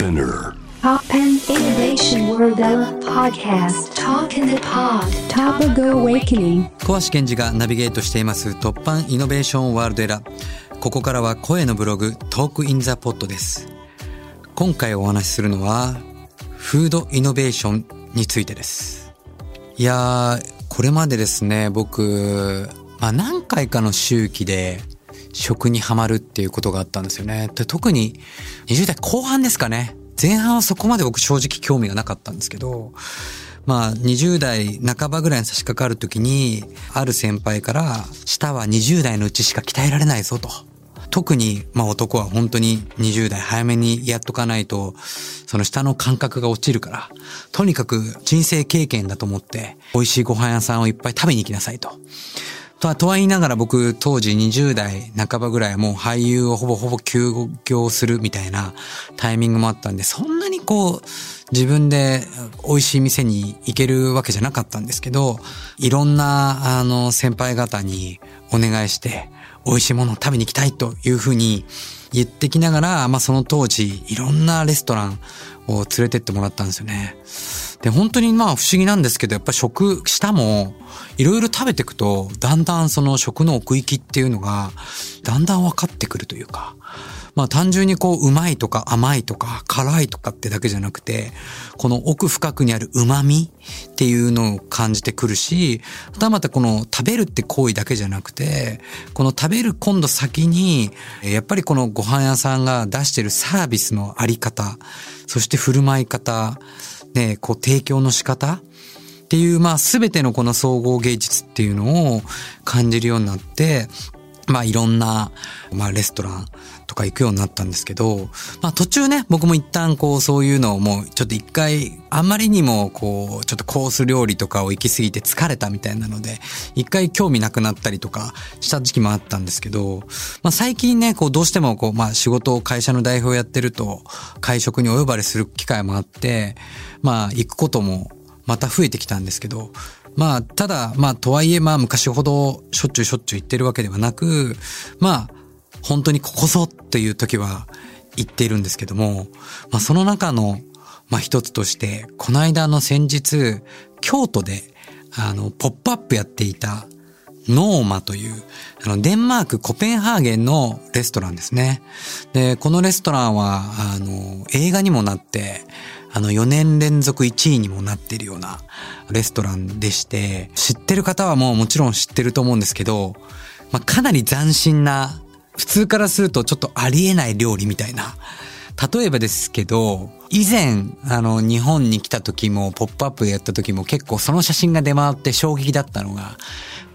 Spinner. Pop and Innovation World Podcast. Talk in the Pod. Topical Awakening 小橋健二がナビゲートしています突破イノベーションワールドエラここからは声のブログトークインザポットです今回お話しするのはフードイノベーションについてですいやーこれまでですね僕、まあ、何回かの周期で食にハマるっていうことがあったんですよねで特に20代後半ですかね前半はそこまで僕正直興味がなかったんですけどまあ、20代半ばぐらいに差し掛かるときに、ある先輩から、舌は20代のうちしか鍛えられないぞと。特に、まあ男は本当に20代早めにやっとかないと、その舌の感覚が落ちるから、とにかく人生経験だと思って、美味しいご飯屋さんをいっぱい食べに行きなさいと。とは、とは言いながら僕当時20代半ばぐらいもう俳優をほぼほぼ休業するみたいなタイミングもあったんで、そんなにこう、自分で美味しい店に行けるわけじゃなかったんですけど、いろんなあの先輩方にお願いして、美味しいものを食べに行きたいというふうに言ってきながら、まあその当時いろんなレストランを連れてってもらったんですよね。で、本当にまあ不思議なんですけど、やっぱ食、舌もいろいろ食べていくと、だんだんその食の奥行きっていうのが、だんだん分かってくるというか、まあ単純にこう、うまいとか甘いとか辛いとかってだけじゃなくて、この奥深くにある旨味っていうのを感じてくるし、またまたこの食べるって行為だけじゃなくて、この食べる今度先に、やっぱりこのご飯屋さんが出してるサービスのあり方、そして振る舞い方、ね、こう提供の仕方？っていう、まあ全てのこの総合芸術っていうのを感じるようになって、まあいろんな、まあレストランとか行くようになったんですけど、まあ途中ね、僕も一旦こうそういうのをもうちょっと一回、あまりにもこう、ちょっとコース料理とかを行き過ぎて疲れたみたいなので、一回興味なくなったりとかした時期もあったんですけど、まあ最近ね、こうどうしてもこう、まあ仕事を会社の代表やってると、会食にお呼ばれする機会もあって、まあ行くこともまた増えてきたんですけど、まあ、ただ、まあ、とはいえ、まあ、昔ほどしょっちゅうしょっちゅう言ってるわけではなく、まあ、本当にここぞっていう時は言っているんですけども、まあ、その中の、まあ、一つとして、この間の先日、京都で、あの、ポップアップやっていた、ノーマという、あの、デンマーク、コペンハーゲンのレストランですね。で、このレストランは、あの、映画にもなって、あの、4年連続1位にもなっているようなレストランでして、知ってる方はもうもちろん知ってると思うんですけど、まあ、かなり斬新な、普通からするとちょっとありえない料理みたいな。例えばですけど、以前、あの、日本に来た時も、ポップアップでやった時も結構その写真が出回って衝撃だったのが、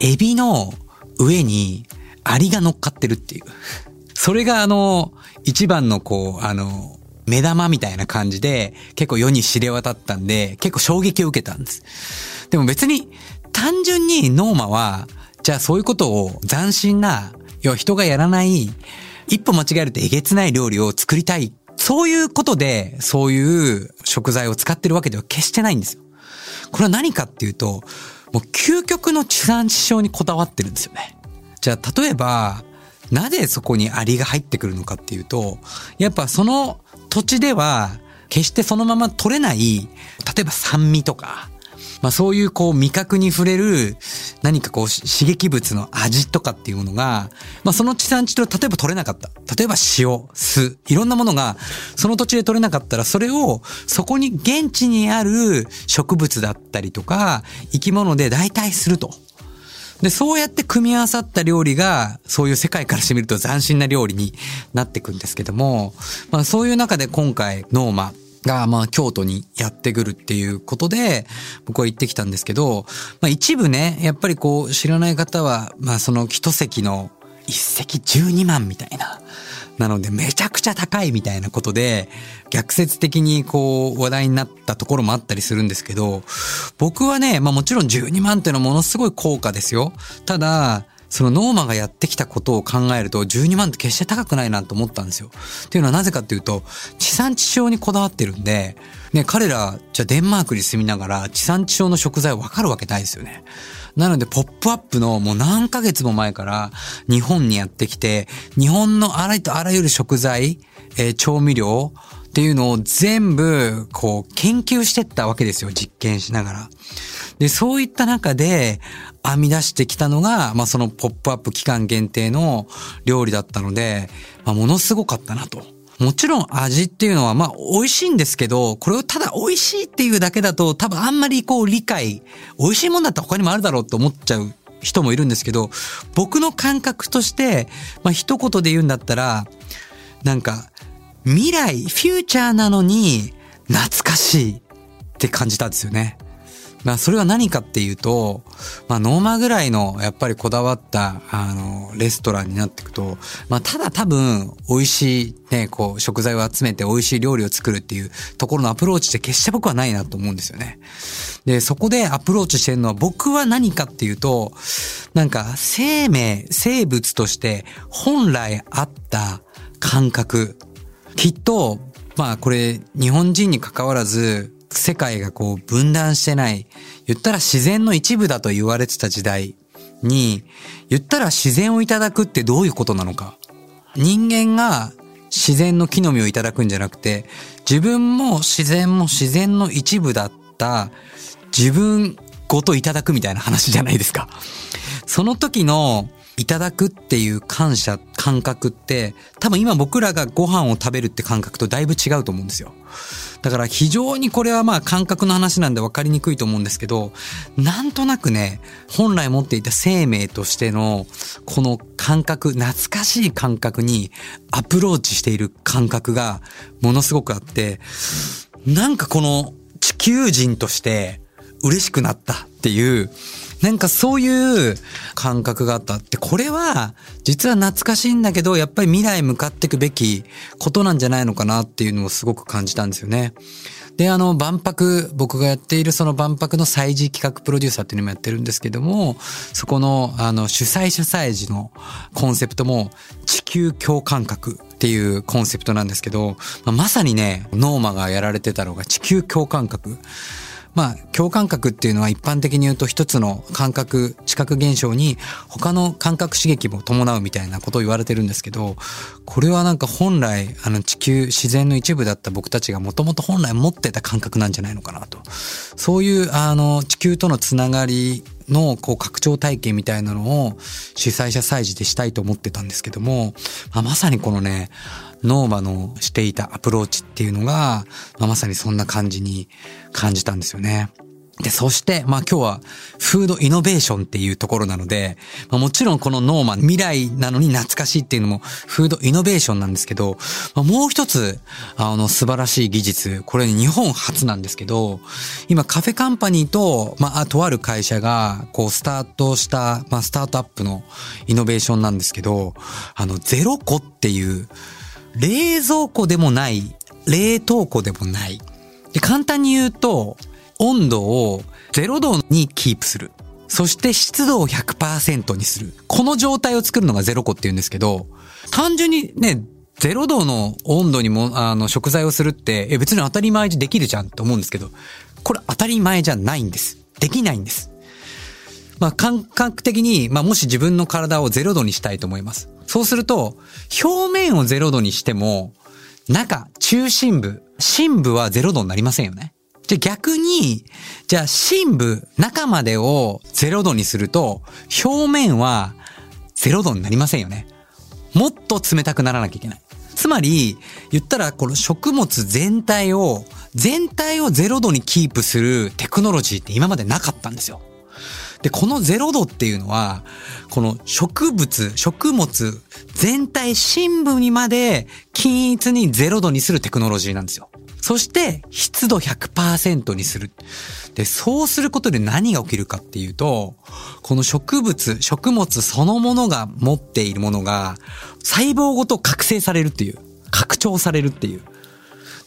エビの上にアリが乗っかってるっていう。それがあの、一番のこう、あの、目玉みたいな感じで結構世に知れ渡ったんで結構衝撃を受けたんです。でも別に単純にノーマはじゃあそういうことを斬新な要は人がやらない一歩間違えるとえげつない料理を作りたいそういうことでそういう食材を使ってるわけでは決してないんですよ。これは何かっていうともう究極の地産地消にこだわってるんですよね。じゃあ例えばなぜそこにアリが入ってくるのかっていうとやっぱその土地では決してそのまま取れない、例えば酸味とか、まあそういうこう味覚に触れる何かこう刺激物の味とかっていうものが、まあその地産地消例えば取れなかった。例えば塩、酢、いろんなものがその土地で取れなかったらそれをそこに現地にある植物だったりとか生き物で代替すると。で、そうやって組み合わさった料理が、そういう世界からしてみると斬新な料理になっていくんですけども、まあそういう中で今回、ノーマが、まあ京都にやってくるっていうことで、僕は行ってきたんですけど、まあ一部ね、やっぱりこう、知らない方は、まあその一席の一席12万みたいな。なのでめちゃくちゃ高いみたいなことで逆説的にこう話題になったところもあったりするんですけど僕はね、まあもちろん12万っていうのはものすごい高価ですよ。ただ、そのノーマがやってきたことを考えると12万って決して高くないなと思ったんですよ。っていうのはなぜかっていうと地産地消にこだわってるんで、ね、彼らじゃあデンマークに住みながら地産地消の食材わかるわけないですよね。なので、ポップアップのもう何ヶ月も前から日本にやってきて、日本のあらゆるあらゆる食材、えー調味料っていうのを全部、こう、研究してったわけですよ、実験しながら。で、そういった中で編み出してきたのが、まあそのポップアップ期間限定の料理だったので、まあものすごかったなと。もちろん味っていうのはまあ美味しいんですけど、これをただ美味しいっていうだけだと多分あんまりこう理解、美味しいもんだったら他にもあるだろうと思っちゃう人もいるんですけど、僕の感覚として、まあ一言で言うんだったら、なんか未来、フューチャーなのに懐かしいって感じたんですよね。まあそれは何かっていうと、まあノーマぐらいのやっぱりこだわったあのレストランになっていくと、まあただ多分美味しいね、こう食材を集めて美味しい料理を作るっていうところのアプローチって決して僕はないなと思うんですよね。で、そこでアプローチしてるのは僕は何かっていうと、なんか生命、生物として本来あった感覚きっと、まあこれ日本人に関わらず世界がこう分断してない、言ったら自然の一部だと言われてた時代に、言ったら自然をいただくってどういうことなのか。人間が自然の木の実をいただくんじゃなくて、自分も自然も自然の一部だった自分ごといただくみたいな話じゃないですか。その時のいただくっていう感謝、感覚って、多分今僕らがご飯を食べるって感覚とだいぶ違うと思うんですよ。だから非常にこれはまあ感覚の話なんで分かりにくいと思うんですけど、なんとなくね、本来持っていた生命としてのこの感覚、懐かしい感覚にアプローチしている感覚がものすごくあって、なんかこの地球人として嬉しくなったっていう、なんかそういう感覚があったって、これは実は懐かしいんだけど、やっぱり未来向かっていくべきことなんじゃないのかなっていうのをすごく感じたんですよね。で、あの、万博、僕がやっているその万博の祭事企画プロデューサーっていうのもやってるんですけども、そこの、あの、主催者祭事のコンセプトも、地球共感覚っていうコンセプトなんですけど、まあ、まさにね、ノーマがやられてたのが地球共感覚。まあ、共感覚っていうのは一般的に言うと一つの感覚、視覚現象に他の感覚刺激も伴うみたいなことを言われてるんですけど、これはなんか本来、あの地球、自然の一部だった僕たちがもともと本来持ってた感覚なんじゃないのかなと。そういう、あの、地球とのつながりのこう拡張体験みたいなのを主催者祭事でしたいと思ってたんですけども、まあ、まさにこのね、ノーマのしていたアプローチっていうのが、まあ、まさにそんな感じに感じたんですよね。で、そして、まあ今日はフードイノベーションっていうところなので、まあ、もちろんこのノーマの未来なのに懐かしいっていうのもフードイノベーションなんですけど、まあ、もう一つ、あの素晴らしい技術、これ日本初なんですけど、今カフェカンパニーと、まあとある会社がこうスタートした、まあスタートアップのイノベーションなんですけど、あのゼロ個っていう冷蔵庫でもない、冷凍庫でもない。で簡単に言うと、温度を0度にキープする。そして湿度を100%にする。この状態を作るのがゼロ個って言うんですけど、単純にね、0度の温度にも、あの、食材をするって、え、別に当たり前でできるじゃんって思うんですけど、これ当たり前じゃないんです。できないんです。まあ、感覚的に、まあ、もし自分の体を0度にしたいと思います。そうすると、表面を0度にしても、中、中心部、深部は0度になりませんよね。じゃ逆に、じゃあ深部、中までを0度にすると、表面は0度になりませんよね。もっと冷たくならなきゃいけない。つまり、言ったらこの食物全体を、全体を0度にキープするテクノロジーって今までなかったんですよ。で、この0度っていうのは、この植物、食物全体深部にまで均一に0度にするテクノロジーなんですよ。そして湿度100%にする。で、そうすることで何が起きるかっていうと、この植物、食物そのものが持っているものが細胞ごと覚醒されるっていう、拡張されるっていう。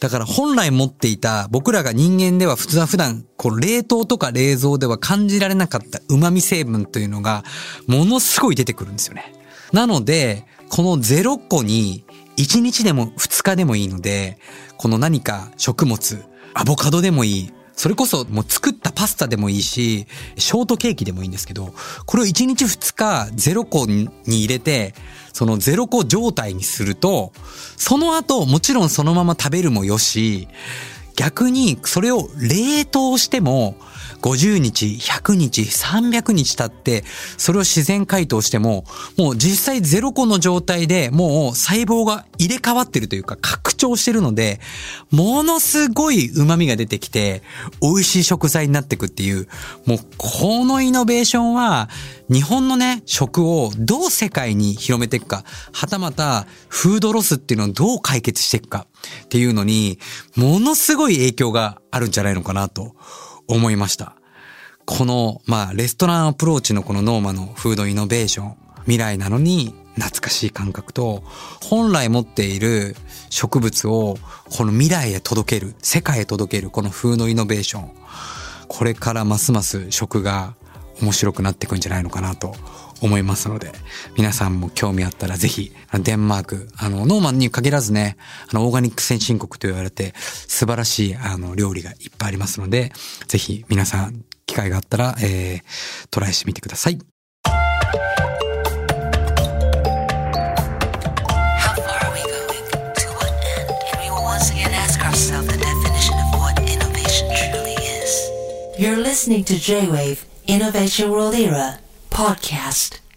だから本来持っていた僕らが人間では普通は普段こう冷凍とか冷蔵では感じられなかった旨味成分というのがものすごい出てくるんですよね。なので、この0個に1日でも2日でもいいので、この何か食物、アボカドでもいい、それこそもう作ったパスタでもいいし、ショートケーキでもいいんですけど、これを1日2日ゼロ個に入れて、そのゼロ個状態にすると、その後もちろんそのまま食べるもよし、逆にそれを冷凍しても、50日、100日、300日経って、それを自然解凍しても、もう実際ゼロ個の状態でもう細胞が入れ替わってるというか拡張してるので、ものすごい旨味が出てきて、美味しい食材になっていくっていう、もうこのイノベーションは、日本のね、食をどう世界に広めていくか、はたまたフードロスっていうのをどう解決していくかっていうのに、ものすごい影響があるんじゃないのかなと思いました。この、まあ、レストランアプローチのこのノーマのフードイノベーション、未来なのに懐かしい感覚と、本来持っている植物をこの未来へ届ける、世界へ届けるこのフードイノベーション、これからますます食が面白くなっていくんじゃないのかなと思いますので、皆さんも興味あったらぜひ、デンマーク、あの、ノーマンに限らずね、あの、オーガニック先進国と言われて、素晴らしい、あの、料理がいっぱいありますので、ぜひ皆さん、機会があったら、えー、トライしてみてください。You're listening to J-Wave Innovation World Era podcast.